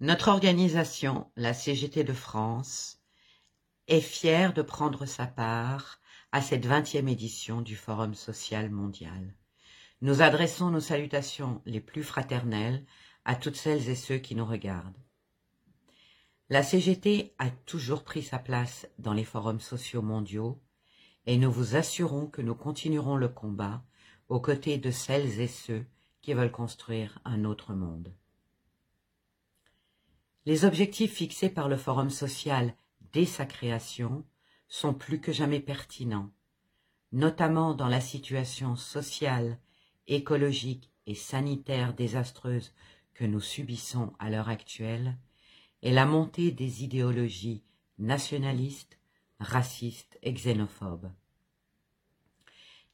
Notre organisation, la CGT de France, est fière de prendre sa part à cette vingtième édition du Forum social mondial. Nous adressons nos salutations les plus fraternelles à toutes celles et ceux qui nous regardent. La CGT a toujours pris sa place dans les forums sociaux mondiaux et nous vous assurons que nous continuerons le combat aux côtés de celles et ceux qui veulent construire un autre monde. Les objectifs fixés par le Forum social dès sa création sont plus que jamais pertinents, notamment dans la situation sociale, écologique et sanitaire désastreuse que nous subissons à l'heure actuelle, et la montée des idéologies nationalistes, racistes et xénophobes.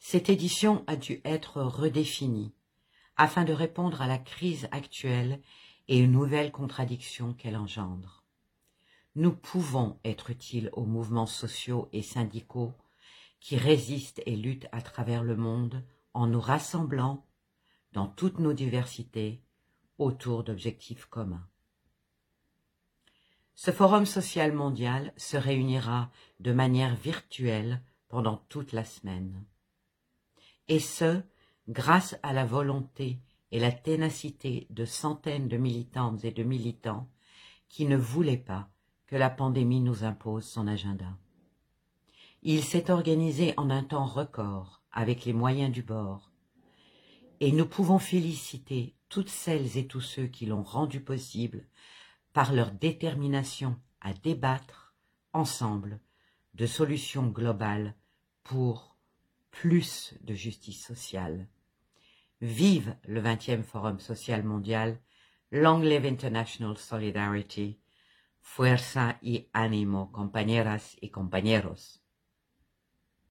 Cette édition a dû être redéfinie afin de répondre à la crise actuelle et aux nouvelles contradictions qu'elle engendre. Nous pouvons être utiles aux mouvements sociaux et syndicaux qui résistent et luttent à travers le monde en nous rassemblant dans toutes nos diversités autour d'objectifs communs? Ce Forum social mondial se réunira de manière virtuelle pendant toute la semaine. Et ce, grâce à la volonté et la ténacité de centaines de militantes et de militants qui ne voulaient pas que la pandémie nous impose son agenda. Il s'est organisé en un temps record, avec les moyens du bord, et nous pouvons féliciter toutes celles et tous ceux qui l'ont rendu possible par leur détermination à débattre ensemble de solutions globales pour plus de justice sociale. Vive le 20e Forum social mondial, Long Live International Solidarity, Fuerza y ánimo, compañeras y compañeros.